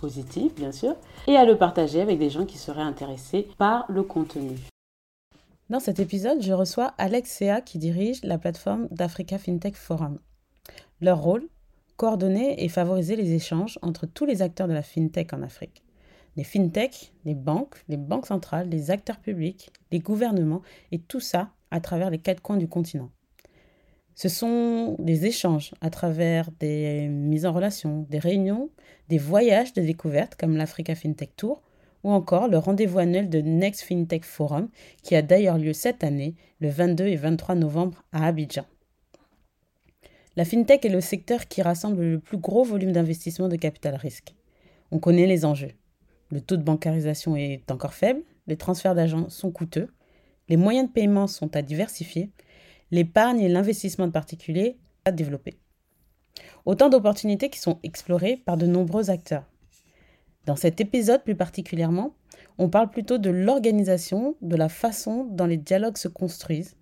positif, bien sûr, et à le partager avec des gens qui seraient intéressés par le contenu. Dans cet épisode, je reçois Alex Sea qui dirige la plateforme d'Africa FinTech Forum. Leur rôle Coordonner et favoriser les échanges entre tous les acteurs de la FinTech en Afrique. Les FinTech, les banques, les banques centrales, les acteurs publics, les gouvernements et tout ça à travers les quatre coins du continent. Ce sont des échanges à travers des mises en relation, des réunions, des voyages de découverte comme l'Africa FinTech Tour ou encore le rendez-vous annuel de Next FinTech Forum qui a d'ailleurs lieu cette année le 22 et 23 novembre à Abidjan. La FinTech est le secteur qui rassemble le plus gros volume d'investissement de capital risque. On connaît les enjeux. Le taux de bancarisation est encore faible, les transferts d'agents sont coûteux, les moyens de paiement sont à diversifier l'épargne et l'investissement de particuliers à développer. Autant d'opportunités qui sont explorées par de nombreux acteurs. Dans cet épisode plus particulièrement, on parle plutôt de l'organisation, de la façon dont les dialogues se construisent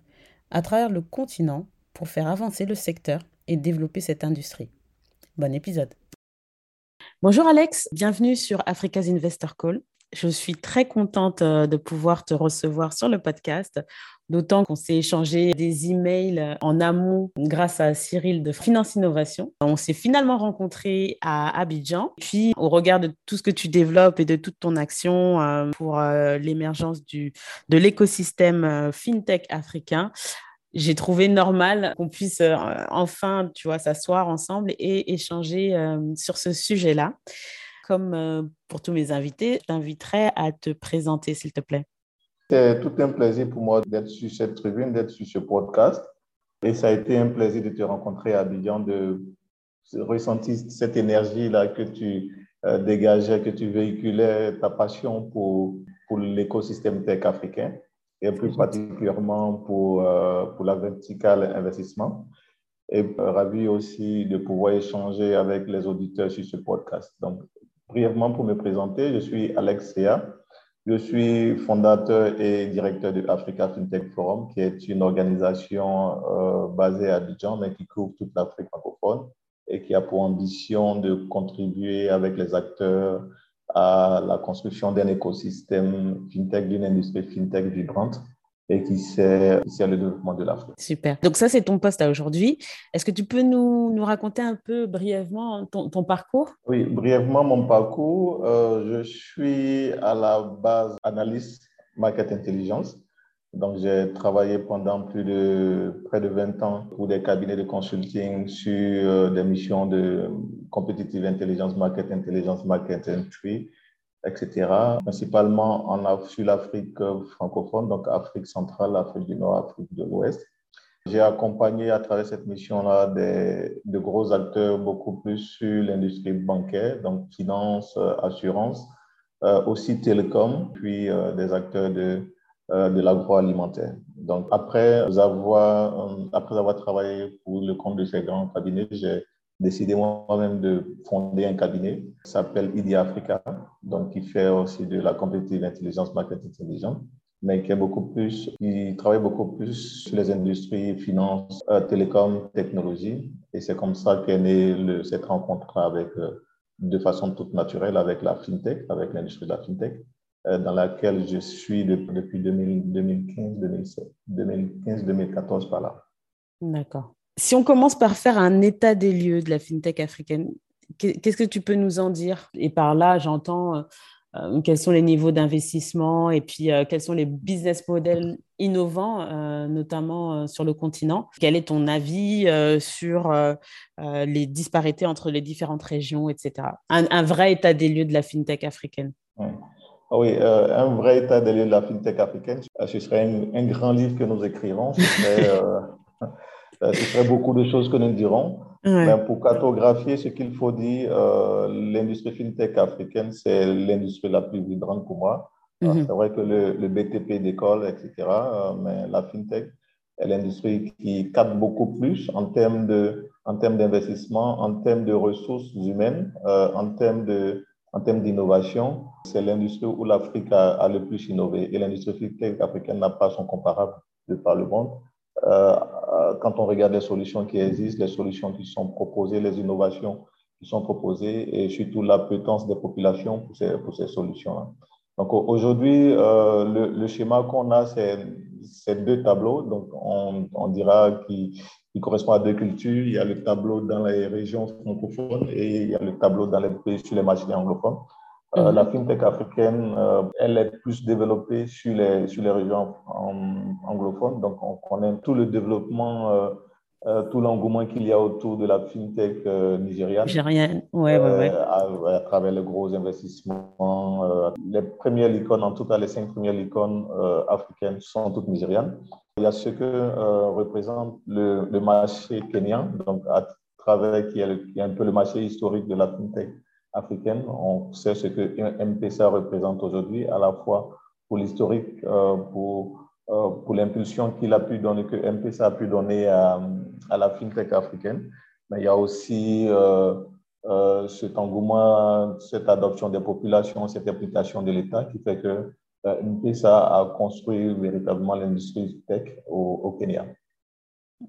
à travers le continent pour faire avancer le secteur et développer cette industrie. Bon épisode. Bonjour Alex, bienvenue sur Africa's Investor Call. Je suis très contente euh, de pouvoir te recevoir sur le podcast. D'autant qu'on s'est échangé des emails en amont grâce à Cyril de Finance Innovation. On s'est finalement rencontrés à Abidjan. Puis, au regard de tout ce que tu développes et de toute ton action euh, pour euh, l'émergence de l'écosystème euh, fintech africain, j'ai trouvé normal qu'on puisse enfin, tu vois, s'asseoir ensemble et échanger sur ce sujet-là. Comme pour tous mes invités, je t'inviterai à te présenter, s'il te plaît? C'est tout un plaisir pour moi d'être sur cette tribune, d'être sur ce podcast. Et ça a été un plaisir de te rencontrer à Abidjan, de ressentir cette énergie-là que tu euh, dégageais, que tu véhiculais, ta passion pour, pour l'écosystème tech africain et plus particulièrement pour, euh, pour la verticale investissement. Et euh, ravi aussi de pouvoir échanger avec les auditeurs sur ce podcast. Donc, brièvement pour me présenter, je suis Alex Sea. Je suis fondateur et directeur de Africa FinTech Forum, qui est une organisation euh, basée à Abidjan, mais qui couvre toute l'Afrique francophone et qui a pour ambition de contribuer avec les acteurs à la construction d'un écosystème FinTech, d'une industrie FinTech vibrante et qui sert, le développement de l'Afrique. Super. Donc ça, c'est ton poste à aujourd'hui. Est-ce que tu peux nous, nous raconter un peu brièvement ton, ton parcours? Oui, brièvement mon parcours. Euh, je suis à la base analyste market intelligence. Donc j'ai travaillé pendant plus de près de 20 ans pour des cabinets de consulting sur euh, des missions de competitive intelligence, market intelligence, market entry etc. Principalement en, sur l'Afrique francophone, donc Afrique centrale, Afrique du Nord, Afrique de l'Ouest. J'ai accompagné à travers cette mission-là de gros acteurs beaucoup plus sur l'industrie bancaire, donc finance, assurance, euh, aussi télécom, puis euh, des acteurs de, euh, de l'agroalimentaire. Donc après avoir, après avoir travaillé pour le compte de ces grands cabinets, j'ai décidé moi-même de fonder un cabinet qui s'appelle ID Africa, donc qui fait aussi de la compétitive intelligence, market intelligence, mais qui est beaucoup plus, qui travaille beaucoup plus sur les industries, finances, euh, télécom, technologie. Et c'est comme ça qu'est née le, cette rencontre avec, euh, de façon toute naturelle avec la fintech, avec l'industrie de la fintech, euh, dans laquelle je suis depuis 2015, 2015, 2014 par là. D'accord. Si on commence par faire un état des lieux de la fintech africaine, qu'est-ce que tu peux nous en dire? Et par là, j'entends euh, euh, quels sont les niveaux d'investissement et puis euh, quels sont les business models innovants, notamment sur le continent. Quel est ton avis sur les disparités entre les différentes régions, etc. Un, vrai état des lieux de la fintech africaine. Oui, ah un vrai état des lieux de la fintech africaine, ce serait un, grand livre que nous écrivons. Euh, ce serait beaucoup de choses que nous dirons. Mais pour cartographier ce qu'il faut dire, euh, l'industrie fintech africaine, c'est l'industrie la plus vibrante pour moi. Mhm. C'est vrai que le, le BTP décolle, etc., mais la FinTech est l'industrie qui capte beaucoup plus en termes de, en termes d'investissement, en termes de ressources humaines, en termes de, en termes d'innovation. C'est l'industrie où l'Afrique a, a, le plus innové et l'industrie FinTech africaine n'a pas son comparable de par le monde. Euh, quand on regarde les solutions qui existent, les solutions qui sont proposées, les innovations qui sont proposées et surtout l'appétence des populations pour ces, pour ces solutions-là. Donc aujourd'hui, euh, le, schéma qu'on a, c'est deux tableaux. Donc on, on dira qui, qui correspond à deux cultures. Il y a le tableau dans les régions francophones et il y a le tableau dans les pays sur les marchés anglophones. Euh. La fintech africaine, euh, elle est plus développée sur les, sur les régions anglophones. Donc, on connaît tout le développement, euh, tout l'engouement qu'il y a autour de la fintech nigériane. Nigériane, ouais, ouais, ouais. À, à, travers les gros investissements. Les premières licornes, en tout cas les cinq premières licornes africaines, sont toutes nigérianes. Il y a ce que représente le, le, marché kenyan, donc à travers qui est, le, qui est un peu le marché historique de la fintech africaine. On sait ce que MPSA représente aujourd'hui, à la fois pour l'historique, euh, pour, euh, pour l'impulsion qu'il a pu donner, que MPSA a pu donner à, à, la fintech africaine. Mais il y a aussi euh, euh cet engouement, cette adoption des populations, cette implication de l'État qui fait que euh, MPSA a construit véritablement l'industrie tech au, au Kenya.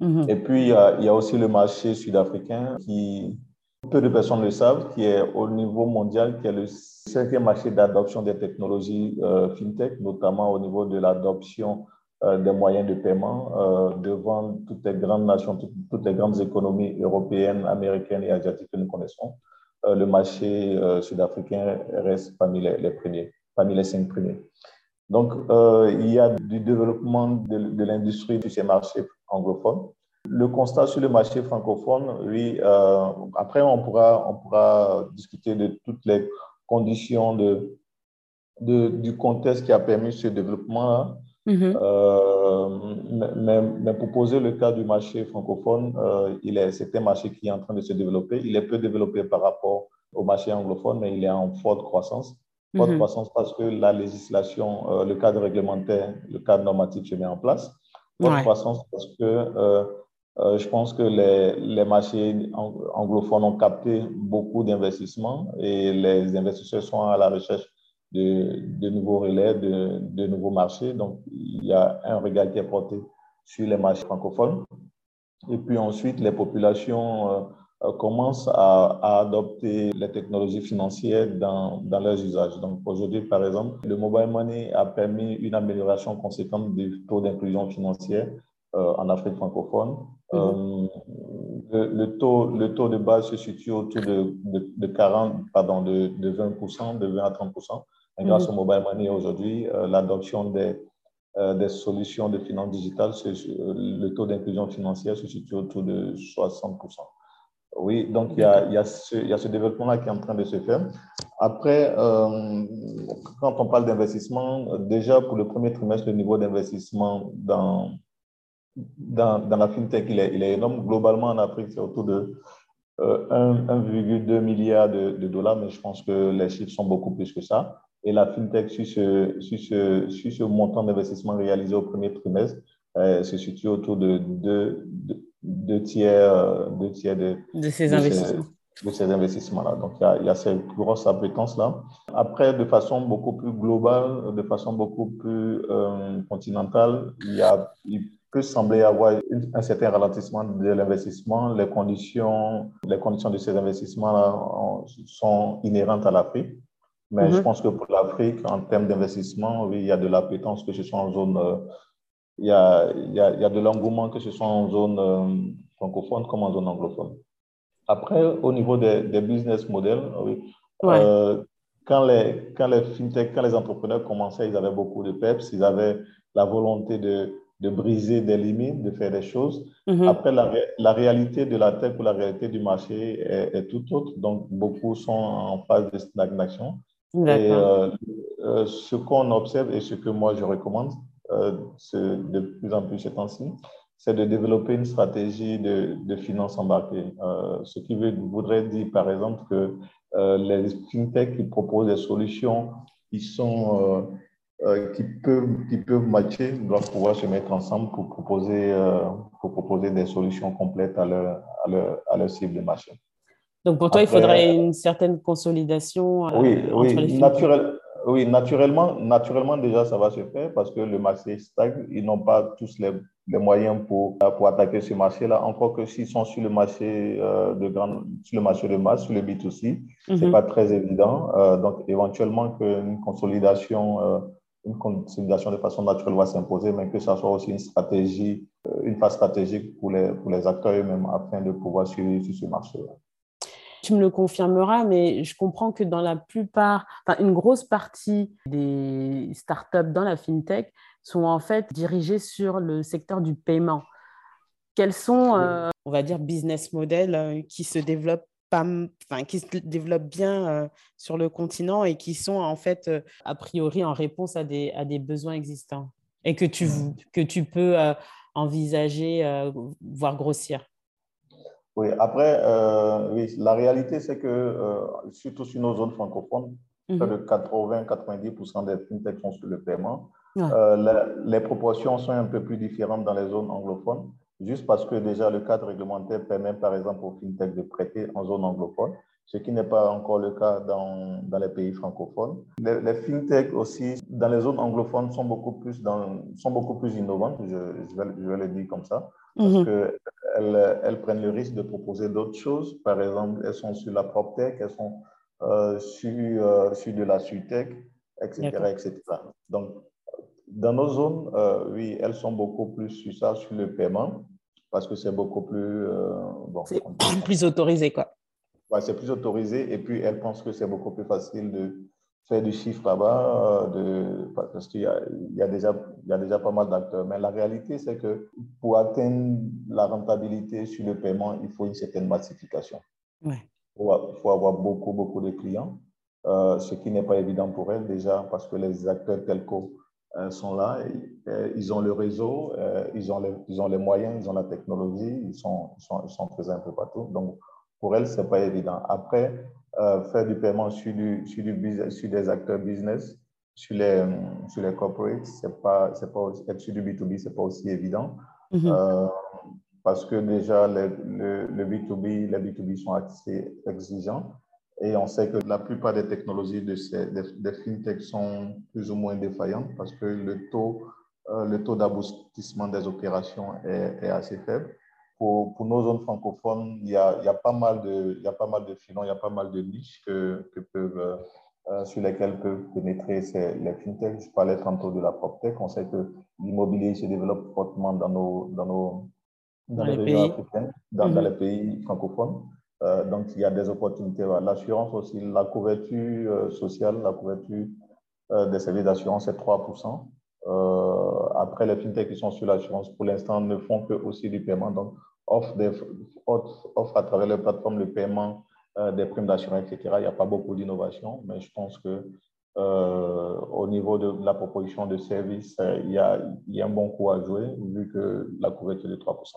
Mm -hmm. Et puis, il y, a, il y a aussi le marché sud-africain qui, peu de personnes le savent, qui est au niveau mondial, qui est le cinquième marché d'adoption des technologies euh, fintech, notamment au niveau de l'adoption euh, des moyens de paiement euh, devant toutes les grandes nations, toutes, les grandes économies européennes, américaines et asiatiques que nous connaissons. Le marché sud-africain reste parmi les, premiers, parmi les cinq premiers. Donc, il y a du développement de l'industrie de ces marchés anglophones. Le constat sur le marché francophone, oui, euh, après on pourra, on pourra discuter de toutes les conditions de, de du contexte qui a permis ce développement. Mm -hmm. euh, mais, mais, pour poser le cas du marché francophone, euh, il est, c'est un marché qui est en train de se développer. Il est peu développé par rapport au marché anglophone, mais il est en forte croissance. Forte mm -hmm. croissance parce que la législation, euh, le cadre réglementaire, le cadre normatif se met en place. Forte ouais. croissance parce que euh, je pense que les, les, marchés anglophones ont capté beaucoup d'investissements et les investisseurs sont à la recherche de, de nouveaux relais, de, de, nouveaux marchés. Donc, il y a un regard qui est porté sur les marchés francophones. Et puis ensuite, les populations euh, euh commencent à, à, adopter les technologies financières dans, dans leurs usages. Donc, aujourd'hui, par exemple, le mobile money a permis une amélioration conséquente du taux d'inclusion financière en Afrique francophone. Euh, le, le, taux, le taux de base se situe autour de, de, de 40, pardon, de, de 20%, de 20 à 30%. Et grâce au mobile money aujourd'hui, euh, l'adoption des, euh, des solutions de finances digitales, le taux d'inclusion financière se situe autour de 60%. Oui, donc il y a, il y a ce, développement-là qui est en train de se faire. Après, euh, quand on parle d'investissement, déjà pour le premier trimestre, le niveau d'investissement dans dans, dans, la fintech, il est, il est, énorme. Globalement, en Afrique, c'est autour de euh, 1,2 milliard de, de, dollars, mais je pense que les chiffres sont beaucoup plus que ça. Et la fintech, sur ce, sur ce, sur ce montant d'investissement réalisé au premier trimestre, euh, se situe autour de 2 deux, tiers, deux tiers de, de ces investissements. Ces, de ces investissements-là. Donc, il y, a, il y a cette grosse appétence-là. Après, de façon beaucoup plus globale, de façon beaucoup plus euh, continentale, il y a, il peut sembler avoir un certain ralentissement de l'investissement. Les conditions, les conditions de ces investissements sont inhérentes à l'Afrique. Mais mm -hmm. je pense que pour l'Afrique, en termes d'investissement, oui, il y a de l'appétence, que ce soit en zone, euh, il, y a, il, y a, il y a de l'engouement, que ce soit en zone euh, francophone comme en zone anglophone. Après, au niveau des, des business models, oui, ouais. euh, quand, les, quand les fintech, quand les entrepreneurs commençaient, ils avaient beaucoup de peps, ils avaient la volonté de de briser des limites, de faire des choses. -hmm. Après, la, la, réalité de la tech ou la réalité du marché est, est tout autre. Donc, beaucoup sont en phase de stagnation. Et euh, euh, ce qu'on observe et ce que moi je recommande euh, de plus en plus ces temps-ci, c'est de développer une stratégie de, de finance embarquée. Euh, ce qui veut, voudrait dire, par exemple, que euh, les fintechs qui proposent des solutions qui sont euh, qui, peuvent, qui peuvent matcher doivent pouvoir se mettre ensemble pour proposer, pour proposer des solutions complètes à leur, à leur, à leur cible de marché. Donc pour toi, il faudrait une certaine consolidation oui, oui, les naturel, oui, naturellement, naturellement, déjà, ça va se faire parce que le marché stagne. Ils n'ont pas tous les, les, moyens pour, pour attaquer ce marché-là. Encore que s'ils sont sur le marché euh, de grande, sur le marché de masse, sur le B2C, ce n'est pas très évident. Euh, donc, éventuellement, qu'une consolidation, euh, une consolidation de façon naturelle va s'imposer, mais que ça soit aussi une stratégie, une phase stratégique pour les, pour les acteurs eux-mêmes afin de pouvoir suivre sur ce marché-là. Tu me le confirmeras, mais je comprends que dans la plupart, enfin, une grosse partie des startups dans la fintech sont en fait dirigées sur le secteur du paiement. Quels sont, euh, on va dire, business models euh, qui se développent pas, enfin, qui se développent bien euh, sur le continent et qui sont en fait a priori en réponse à des, à des besoins existants et que tu, que tu peux envisager, voire grossir? Oui, après, euh, oui, la réalité, c'est que, euh, surtout sur nos zones francophones, près de 80-90% des fintechs sont sur le paiement. Euh, les, proportions sont un peu plus différentes dans les zones anglophones, juste parce que déjà le cadre réglementaire permet, par exemple, aux fintechs de prêter en zone anglophone, ce qui n'est pas encore le cas dans, dans les pays francophones. Les, les fintechs aussi, dans les zones anglophones, sont beaucoup plus, dans, sont beaucoup plus innovantes, je, je, vais, je vais le dire comme ça, parce mhm. qu'elles elles prennent le risque de proposer d'autres choses. Par exemple, elles sont sur la PropTech, elles sont euh, sur, euh, sur de la SUTech, etc., etc. Donc, dans nos zones, euh, oui, elles sont beaucoup plus sur ça, sur le paiement, parce que c'est beaucoup plus... bon, c'est plus autorisé, quoi. Ouais, c'est plus autorisé, et puis elles pensent que c'est beaucoup plus facile de faire du chiffre là-bas, de, parce qu'il y, y, a déjà, y a déjà pas mal d'acteurs. Mais la réalité, c'est que pour atteindre la rentabilité sur le paiement, il faut une certaine massification. Il faut, avoir beaucoup, beaucoup de clients, euh, ce qui n'est pas évident pour elles déjà parce que les acteurs telco euh, sont là, ils ont le réseau, euh, ils, ont les, ils ont les moyens, ils ont la technologie, ils sont, ils sont, ils sont présents un peu partout. Donc, pour elles, ce n'est pas évident. Après, euh, faire du paiement sur, du, sur, du sur des acteurs business, sur les, sur les corporates, c'est pas, c'est pas sur du B2B, ce n'est pas aussi évident. Mhm. Euh, parce que déjà, les, le, le, B2B, les B2B sont assez exigeants. Et on sait que la plupart des technologies de ces, des, fintechs sont plus ou moins défaillantes parce que le taux, euh, le taux d'aboutissement des opérations est, est assez faible pour, pour, nos zones francophones, il y, a, il y, a pas mal de, il y a pas mal de filons, il y a pas mal de niches que, que peuvent, euh, sur lesquelles peuvent pénétrer les fintechs. Je parlais tantôt de la PropTech. On sait que l'immobilier se développe fortement dans nos, dans nos dans, les, pays dans, dans, mhm. les pays francophones. Euh, donc, il y a des opportunités. L'assurance aussi, la couverture euh, sociale, la couverture des services d'assurance, c'est 3%. Euh, après, les fintechs qui sont sur l'assurance, pour l'instant, ne font que aussi du paiement. Donc, offre, des, offre, à travers les plateformes le paiement des primes d'assurance, etc. Il n'y a pas beaucoup d'innovation, mais je pense que euh, au niveau de la proposition de services, euh, il, y a, il, y a, un bon coup à jouer vu que la couverture est de 3%.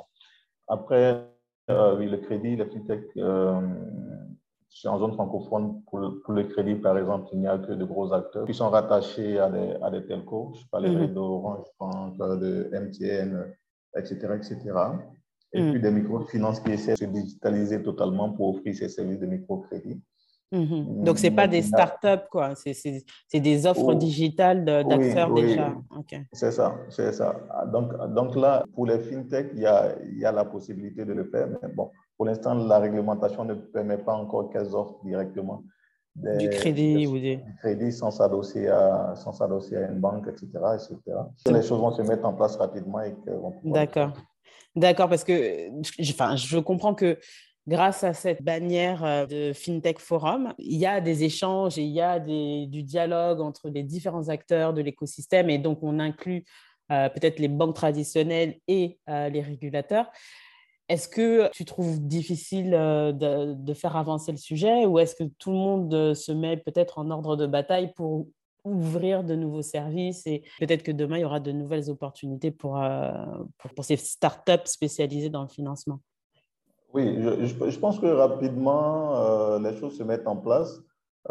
Après, oui, le crédit, les fintech, en zone francophone, pour le, pour le, crédit, par exemple, il n'y a que de gros acteurs qui sont rattachés à des, à des telcos. Je parlais mm d'Orange, de MTN, etc., etc et mm. puis des microfinances qui essaient de se digitaliser totalement pour offrir ces services de microcrédit. Mm-hmm. Donc, ce n'est pas des startups, quoi. C'est des offres oh. digitales d'acteurs déjà. C'est ça, c'est ça. Donc, donc là, pour les fintechs, il y a, y a la possibilité de le faire. Mais bon, pour l'instant, la réglementation ne permet pas encore qu'elles offrent directement du crédit ou des... Du crédit sans s'adosser à, sans à une banque, etc. etc. les choses vont se mettre en place rapidement et D'accord. D'accord, parce que enfin, je comprends que grâce à cette bannière euh, de FinTech Forum, il y a des échanges et il y a du dialogue entre les différents acteurs de l'écosystème et donc on inclut euh, peut-être les banques traditionnelles et euh, les régulateurs. Est-ce que tu trouves difficile de, faire avancer le sujet ou est-ce que tout le monde se met peut-être en ordre de bataille pour ouvrir de nouveaux services et peut-être que demain, il y aura de nouvelles opportunités pour, euh, pour, ces startups spécialisées dans le financement. Oui, je, pense que rapidement, euh, les choses se mettent en place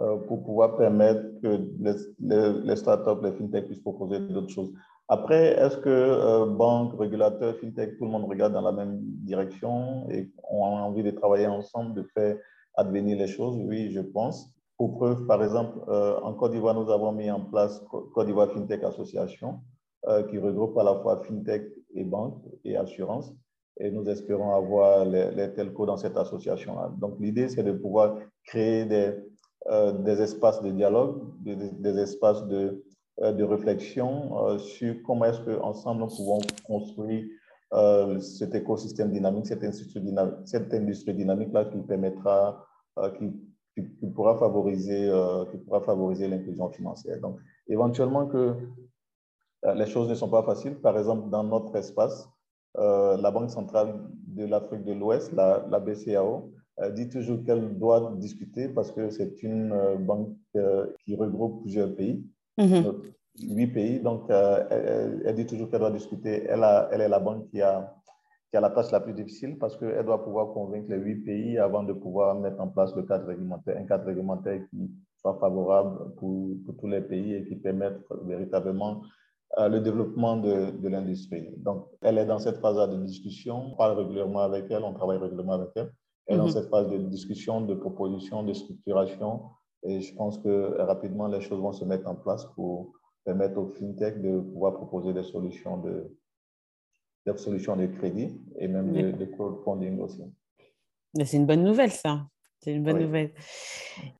euh, pour pouvoir permettre que les, startups, les fintech puissent proposer d'autres choses. Après, est-ce que banque, régulateur, fintech, tout le monde regarde dans la même direction et ont envie de travailler ensemble, de faire advenir les choses? Oui, je pense. Pour preuve, par exemple, euh, en Côte d'Ivoire, nous avons mis en place Côte d'Ivoire FinTech Association, euh, qui regroupe à la fois FinTech et banque et assurance. Et nous espérons avoir les, telcos dans cette association-là. Donc, l'idée, c'est de pouvoir créer des, euh, des espaces de dialogue, des, espaces de, de réflexion sur comment est-ce qu'ensemble, nous pouvons construire cet écosystème dynamique, cette industrie dynamique, cette industrie dynamique-là qui permettra, qui qui, pourra favoriser, euh, qui pourra favoriser l'inclusion financière. Donc, éventuellement que euh, les choses ne sont pas faciles. Par exemple, dans notre espace, euh, la Banque centrale de l'Afrique de l'Ouest, la, la, BCAO, dit toujours qu'elle doit discuter parce que c'est une banque qui regroupe plusieurs pays, mm-hmm. huit pays. Donc, elle, elle, dit toujours qu'elle doit discuter. Elle, a, elle est la banque qui a qui a la tâche la plus difficile parce qu'elle doit pouvoir convaincre les huit pays avant de pouvoir mettre en place le cadre réglementaire, un cadre réglementaire qui soit favorable pour, pour tous les pays et qui permette véritablement euh, le développement de, de l'industrie. Donc, elle est dans cette phase de discussion, on parle régulièrement avec elle, on travaille régulièrement avec elle. Elle est dans mhm. cette phase de discussion, de proposition, de structuration. Et je pense que rapidement, les choses vont se mettre en place pour permettre aux fintech de pouvoir proposer des solutions de, des solutions de crédit et même de, crowdfunding aussi. C'est une bonne nouvelle, ça. C'est une bonne nouvelle.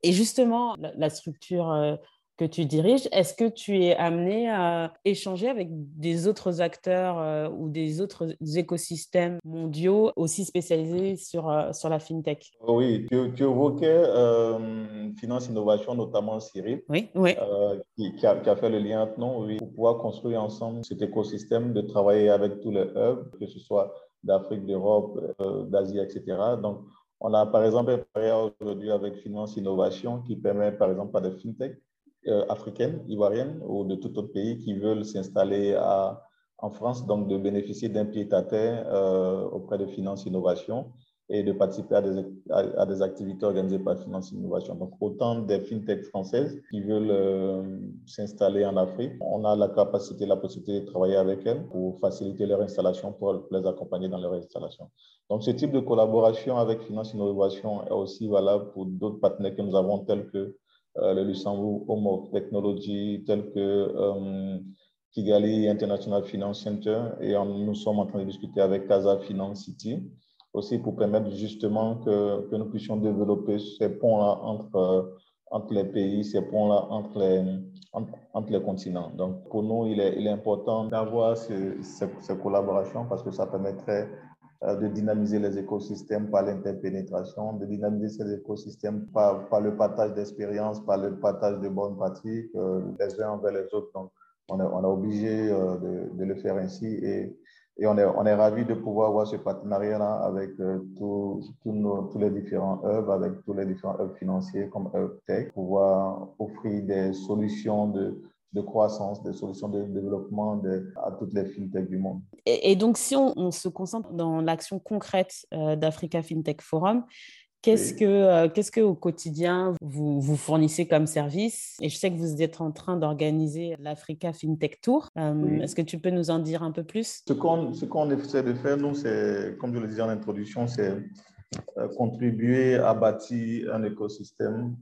Et justement, la, structure euh, que tu diriges, est-ce que tu es amené à échanger avec des autres acteurs euh, ou des autres écosystèmes mondiaux aussi spécialisés sur, euh, sur la fintech? Oui, tu, évoquais euh, Finance Innovation, notamment Cyril, oui, oui. Qui, a, qui, a, fait le lien entre nous oui, pour pouvoir construire ensemble cet écosystème, de travailler avec tous les hubs, que ce soit d'Afrique, d'Europe, d'Asie, etc. Donc, on a par exemple un aujourd'hui avec Finance Innovation qui permet par exemple à des fintech euh, africaines, ivoiriennes ou de tout autre pays qui veulent s'installer en France, donc de bénéficier d'un pied à terre euh, auprès de Finance Innovation et de participer à des, activités organisées par Finance Innovation. Donc, autant des fintechs françaises qui veulent euh, s'installer en Afrique, on a la capacité, la possibilité de travailler avec elles pour faciliter leur installation, pour les accompagner dans leur installation. Donc, ce type de collaboration avec Finance Innovation est aussi valable pour d'autres partenaires que nous avons, tels que le Luxembourg Home of Technology, tel que euh, Kigali International Finance Center, et nous sommes en train de discuter avec Casa Finance City, aussi pour permettre justement que, que nous puissions développer ces ponts-là entre, euh, entre les pays, ces ponts-là entre les, entre, les continents. Donc, pour nous, il est, il est important d'avoir ces, ces collaborations parce que ça permettrait euh, de dynamiser les écosystèmes par l'interpénétration, de dynamiser ces écosystèmes par, le partage d'expériences, par le partage de bonnes pratiques euh, les uns envers les autres. Donc, on est, obligé euh, de, le faire ainsi et, on est, on ravis de pouvoir avoir ce partenariat-là avec tous les différents hubs, avec tous les différents hubs financiers comme Hub Tech, pouvoir offrir des solutions de, de croissance, des solutions de développement à toutes les fintechs du monde. Et, donc, si on, se concentre dans l'action concrète euh, d'Africa FinTech Forum, Qu'est-ce que, euh, qu'est-ce que au quotidien vous, vous fournissez comme service? Et je sais que vous êtes en train d'organiser l'Africa FinTech Tour. Euh, est-ce que tu peux nous en dire un peu plus? Ce qu'on, ce qu'on essaie de faire, nous, c'est, comme je le disais en introduction, c'est contribuer à bâtir un écosystème,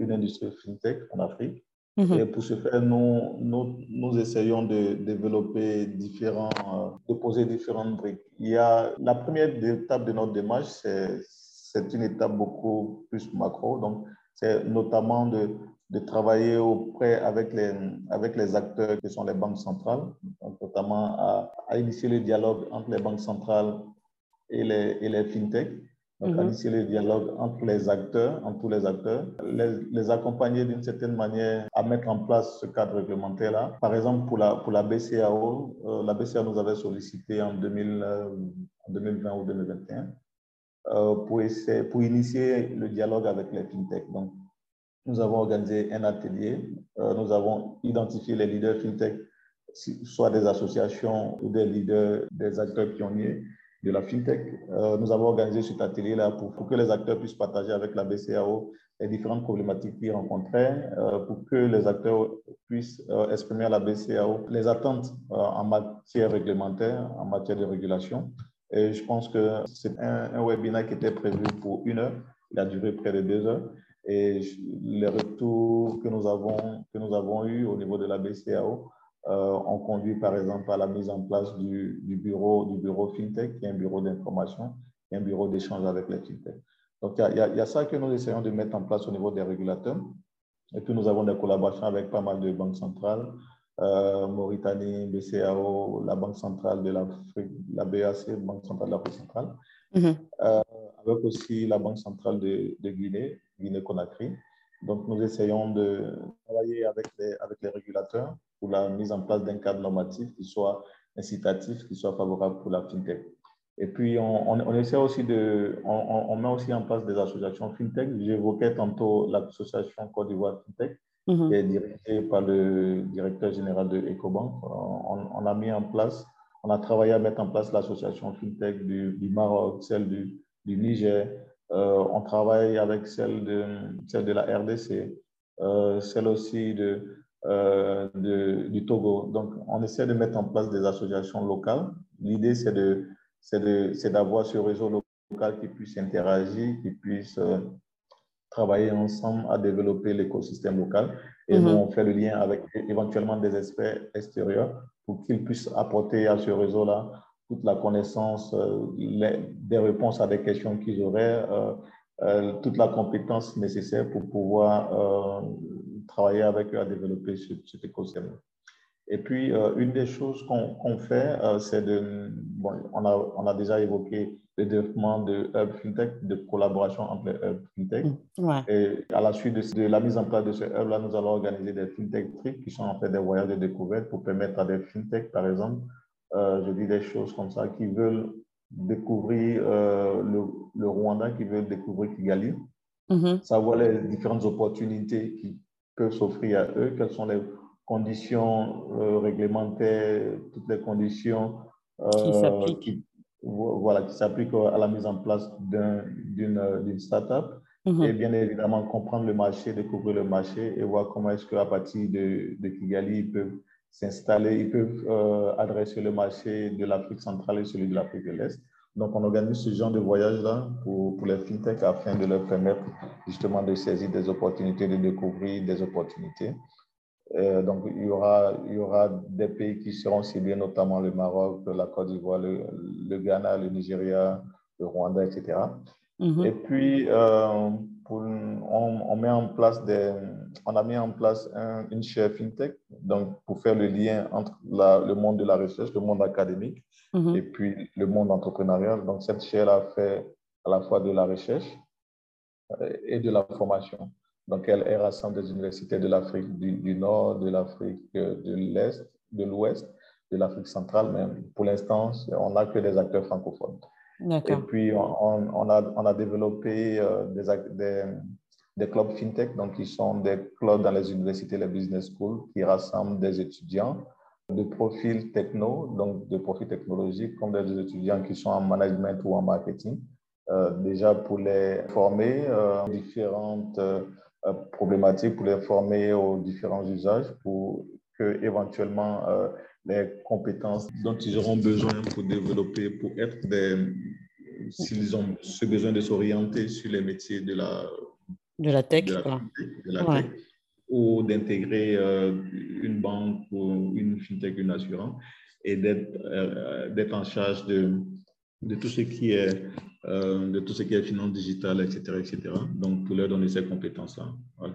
une industrie FinTech en Afrique Mhm. Et pour ce faire, nous, nous, nous, essayons de développer différents, euh, de poser différentes briques. Il y a la première étape de notre démarche, c'est une étape beaucoup plus macro. Donc, c'est notamment de, de travailler auprès avec les, avec les acteurs qui sont les banques centrales, notamment à, à, initier le dialogue entre les banques centrales et les, et les fintechs donc, mhm. initier le dialogue entre les acteurs, entre tous les acteurs, les, les accompagner d'une certaine manière à mettre en place ce cadre réglementaire-là. Par exemple, pour la, pour la BCAO, euh, la BCAO nous avait sollicité en, 2000, euh, 2020 ou 2021 euh, pour, essayer, pour initier le dialogue avec les fintech. Donc, nous avons organisé un atelier, nous avons identifié les leaders fintech, soit des associations ou des leaders, des acteurs pionniers de la FinTech. Euh, nous avons organisé cet atelier-là pour, que les acteurs puissent partager avec la BCAO les différentes problématiques qu'ils rencontraient pour que les acteurs puissent exprimer à la BCAO les attentes en matière réglementaire, en matière de régulation. Et je pense que c'est un, un webinaire qui était prévu pour une heure. Il a duré près de deux heures. Et les retours que nous avons, que nous avons eus au niveau de la BCAO euh, ont conduit par exemple à la mise en place du, du, bureau, du bureau FinTech, qui est un bureau d'information et un bureau d'échange avec les FinTech. Donc il y, a, il y, a ça que nous essayons de mettre en place au niveau des régulateurs. Et puis nous avons des collaborations avec pas mal de banques centrales, euh, Mauritanie, BCAO, la Banque centrale de l'Afrique, la BAC, Banque centrale de l'Afrique centrale, mm -hmm. euh, avec aussi la Banque centrale de, de Guinée, Guinée-Conakry. Donc, nous essayons de travailler avec les, avec les régulateurs pour la mise en place d'un cadre normatif qui soit incitatif, qui soit favorable pour la FinTech. Et puis, on, on, on essaie aussi de, on, on, met aussi en place des associations FinTech. J'évoquais tantôt l'association Côte d'Ivoire FinTech, mm -hmm. qui est dirigée par le directeur général de EcoBank. On, a mis en place, on a travaillé à mettre en place l'association FinTech du, du Maroc, celle du, du Niger, euh, on travaille avec celle de, celle de la RDC, euh, celle aussi de, euh, de, du Togo. Donc, on essaie de mettre en place des associations locales. L'idée, c'est de, d'avoir ce réseau local qui puisse interagir, qui puisse travailler ensemble à développer l'écosystème local. Et mm -hmm. nous, on fait le lien avec éventuellement des experts extérieurs pour qu'ils puissent apporter à ce réseau-là toute la connaissance, euh, les, des réponses à des questions qu'ils auraient, euh, euh, toute la compétence nécessaire pour pouvoir travailler avec eux à développer ce, cet écosystème. Et puis, une des choses qu'on qu fait, c'est de, bon, on a, on a déjà évoqué le développement de Hub FinTech, de collaboration entre les Hub FinTech. Ouais. Et à la suite de, de, la mise en place de ce Hub-là, nous allons organiser des FinTech trips qui sont en fait des voyages de découverte pour permettre à des FinTech, par exemple, euh, je dis des choses comme ça, qui veulent découvrir euh, le, le, Rwanda, qui veulent découvrir Kigali, mm -hmm. savoir les différentes opportunités qui s'offrir à eux, quelles sont les conditions euh, réglementaires, toutes les conditions qui s'appliquent voilà, qui s'appliquent à la mise en place d'une un, start-up. Mm -hmm. Et bien évidemment, comprendre le marché, découvrir le marché et voir comment est-ce qu'à partir de, de Kigali, ils peuvent s'installer, ils peuvent euh, adresser le marché de l'Afrique centrale et celui de l'Afrique de l'Est. Donc, on organise ce genre de voyage-là pour, pour les fintechs afin de leur permettre justement de saisir des opportunités, de découvrir des opportunités. Euh, donc, il y, aura, il y aura des pays qui seront ciblés, notamment le Maroc, la Côte d'Ivoire, le, le, Ghana, le Nigeria, le Rwanda, etc. Mm -hmm. Et puis, euh, pour, on, on, met en place des, on a mis en place un, une chaire FinTech donc pour faire le lien entre la, le monde de la recherche, le monde académique mm -hmm. et puis le monde entrepreneurial. Donc, cette chaire-là fait à la fois de la recherche et de la formation. Donc, elle, elle rassemble des universités de l'Afrique du, du, Nord, de l'Afrique de l'Est, de l'Ouest, de l'Afrique centrale, mais pour l'instant, on n'a que des acteurs francophones. Et puis, on, a, développé euh, des, clubs fintech, donc qui sont des clubs dans les universités, les business schools, qui rassemblent des étudiants de profil techno, donc de profil technologique, comme des étudiants qui sont en management ou en marketing, euh, déjà pour les former euh, différentes euh, problématiques, pour les former aux différents usages, pour que éventuellement les compétences dont ils auront besoin pour développer, pour être des, s'ils ont ce besoin de s'orienter sur les métiers de la de la tech, de la, de la ouais. tech ou d'intégrer euh, une banque ou une fintech, une assurance, et d'être euh, en charge de, de tout ce qui est euh, de tout ce qui est finance digitale, etc., etc. Donc, pour leur donner ces compétences-là. Voilà.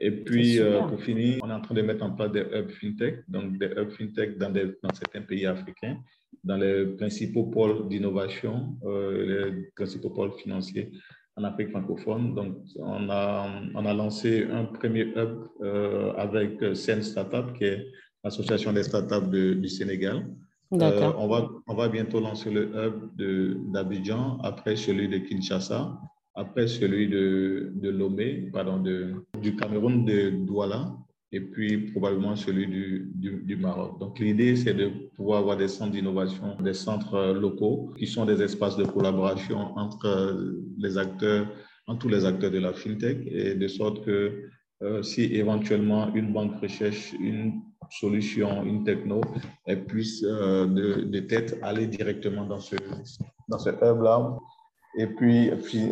Et puis, euh, pour finir, on est en train de mettre en place des hubs fintech, donc des hubs fintech dans, des, dans certains pays africains, dans les principaux pôles d'innovation, euh, les principaux pôles financiers en Afrique francophone. Donc, on a, on a lancé un premier hub euh, avec Sen Startup, qui est l'association des startups de, du Sénégal. On, va, on va bientôt lancer le hub d'Abidjan, après celui de Kinshasa, après celui de, de Lomé, pardon, de, du Cameroun de Douala, et puis probablement celui du, du, Maroc. Donc l'idée, c'est de pouvoir avoir des centres d'innovation, des centres locaux qui sont des espaces de collaboration entre les acteurs en tous les acteurs de la fintech et de sorte que euh, si éventuellement une banque recherche une solution, une techno, elle puisse euh, de, de, tête aller directement dans ce, dans ce hub-là. Et puis,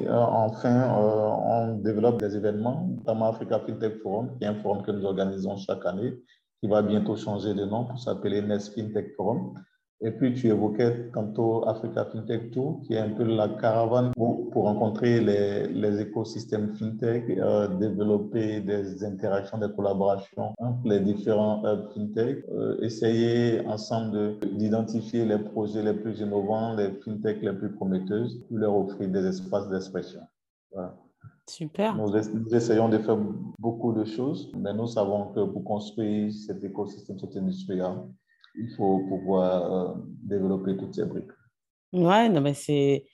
enfin, on développe des événements, notamment Africa FinTech Forum, qui est un forum que nous organisons chaque année, qui va bientôt changer de nom pour s'appeler NES FinTech Forum. Et puis, tu évoquais tantôt Africa FinTech Tour, qui est un peu la caravane pour, pour rencontrer les, les, écosystèmes FinTech, euh, développer des interactions, des collaborations entre les différents hubs FinTech, euh, essayer ensemble d'identifier les projets les plus innovants, les FinTech les plus prometteuses, pour leur offrir des espaces d'expression. Voilà. Super. Nous, nous, essayons de faire beaucoup de choses, mais nous savons que pour construire cet écosystème, cette industrie il faut pouvoir euh, développer toutes ces briques. Ouais, non, mais c'est.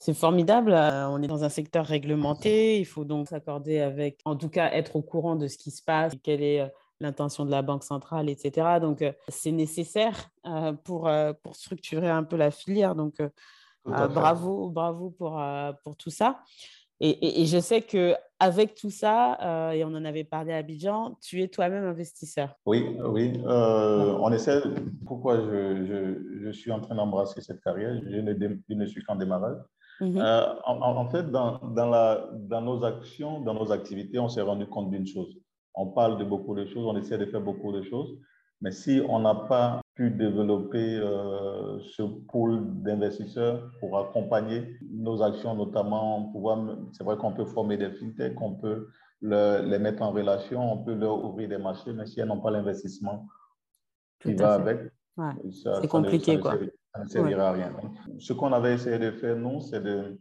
C'est formidable. Euh, on est dans un secteur réglementé. Il faut donc s'accorder avec, en tout cas, être au courant de ce qui se passe, quelle est euh, l'intention de la Banque centrale, etc. Donc, c'est nécessaire pour, pour structurer un peu la filière. Donc, bravo, bravo pour, pour tout ça. Et, je sais que avec tout ça, euh, et on en avait parlé à Abidjan, tu es toi-même investisseur. Oui, oui. Euh, on essaie. Pourquoi je, je, je suis en train d'embrasser cette carrière? Je ne, je ne suis qu'en démarrage. Mhm. euh, en, en, fait, dans, dans, la, dans nos actions, dans nos activités, on s'est rendu compte d'une chose. On parle de beaucoup de choses, on essaie de faire beaucoup de choses, mais si on n'a pas pu développer euh, ce pool d'investisseurs pour accompagner nos actions, notamment pouvoir, c'est vrai qu'on peut former des fintechs, on peut le, les mettre en relation, on peut leur ouvrir des marchés, mais si elles n'ont pas l'investissement qui va avec, ouais. c'est compliqué. Ne, quoi. Ça ne servira ouais. à rien. Ce qu'on avait essayé de faire, nous, c'est de,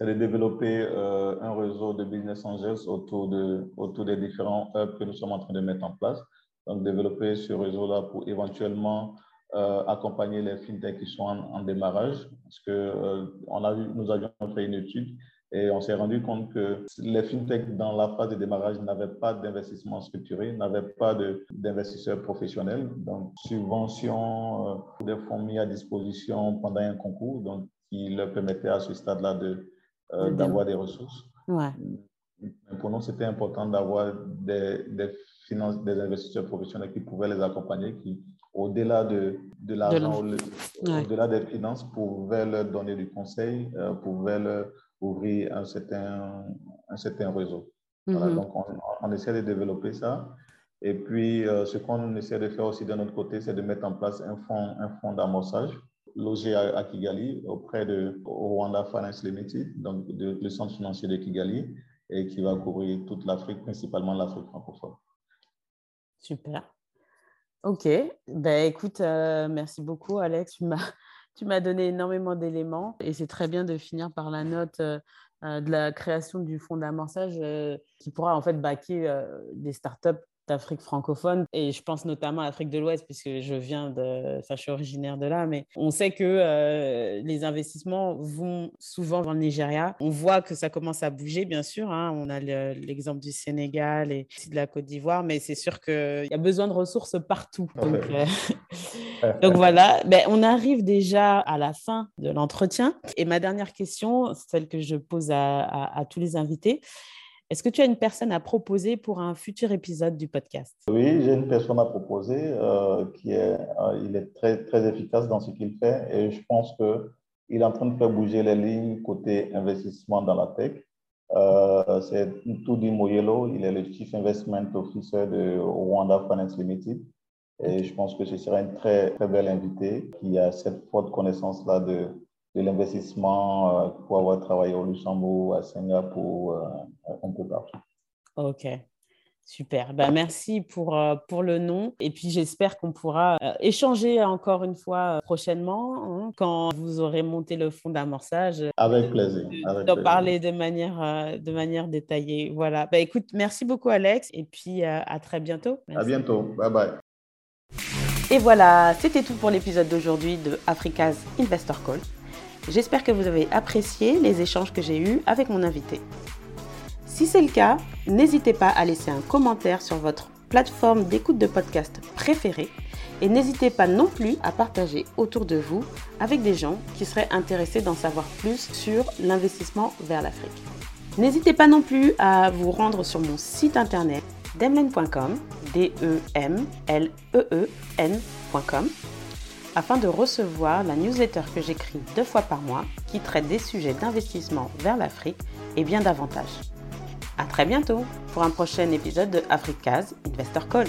de développer euh, un réseau de business angels autour, de, autour des différents hubs que nous sommes en train de mettre en place donc développer ce réseau-là pour éventuellement euh, accompagner les fintechs qui sont en, en démarrage. Parce que euh, on a vu, nous avions fait une étude et on s'est rendu compte que les fintechs dans la phase de démarrage n'avaient pas d'investissement structuré, n'avaient pas d'investisseurs professionnels. Donc, subventions, euh, des fonds mis à disposition pendant un concours, donc qui leur permettaient à ce stade-là de, euh, d'avoir des ressources. Ouais. Pour nous, c'était important d'avoir des, des finance, des investisseurs professionnels qui pouvaient les accompagner, qui, au-delà de, de l'argent, de au-delà des finances, pouvaient leur donner du conseil, euh, pouvaient leur ouvrir un certain, un certain réseau. Voilà, mm -hmm. donc, on, on, essaie de développer ça. Et puis, euh, ce qu'on essaie de faire aussi de notre côté, c'est de mettre en place un fonds, un fonds d'amorçage logé à, à, Kigali auprès de Rwanda Finance Limited, donc de, le centre financier de Kigali, et qui va couvrir toute l'Afrique, principalement l'Afrique francophone. Super. Ok. Ben, écoute, euh, merci beaucoup, Alex. Tu m'as, donné énormément d'éléments et c'est très bien de finir par la note euh, de la création du fonds d'amorçage euh, qui pourra en fait baquer des startups d'Afrique francophone et je pense notamment à l'Afrique de l'Ouest puisque je viens de, enfin je suis originaire de là, mais on sait que euh, les investissements vont souvent dans le Nigeria. On voit que ça commence à bouger, bien sûr. Hein. On a l'exemple du Sénégal et de la Côte d'Ivoire, mais c'est sûr qu'il y a besoin de ressources partout. Donc, euh... donc voilà, ben, on arrive déjà à la fin de l'entretien et ma dernière question, celle que je pose à, à, à tous les invités, est-ce que tu as une personne à proposer pour un futur épisode du podcast? Oui, j'ai une personne à proposer euh, qui est, euh, il est très, très efficace dans ce qu'il fait et je pense qu'il est en train de faire bouger les lignes côté investissement dans la tech. Euh, c'est Tudi Moyelo, il est le Chief Investment Officer de Rwanda Finance Limited. Et je pense que ce sera une très, très belle invitée qui a cette forte connaissance-là de, de l'investissement euh, pour avoir travaillé au Luxembourg, à Singapour, euh, un peu partout. Ok, super. Ben, merci pour, euh, pour le nom. Et puis j'espère qu'on pourra échanger encore une fois prochainement hein, quand vous aurez monté le fonds d'amorçage. Avec plaisir. D'en parler de manière, de manière détaillée. Voilà. Ben, écoute, merci beaucoup Alex. Et puis à très bientôt. Merci. À bientôt. Bye bye. Et voilà, c'était tout pour l'épisode d'aujourd'hui de Africa's Investor Call. J'espère que vous avez apprécié les échanges que j'ai eus avec mon invité. Si c'est le cas, n'hésitez pas à laisser un commentaire sur votre plateforme d'écoute de podcast préférée et n'hésitez pas non plus à partager autour de vous avec des gens qui seraient intéressés d'en savoir plus sur l'investissement vers l'Afrique. N'hésitez pas non plus à vous rendre sur mon site internet demlen.com, d e m l e e afin de recevoir la newsletter que j'écris deux fois par mois qui traite des sujets d'investissement vers l'Afrique et bien davantage. À très bientôt pour un prochain épisode de Africa's Investor Call.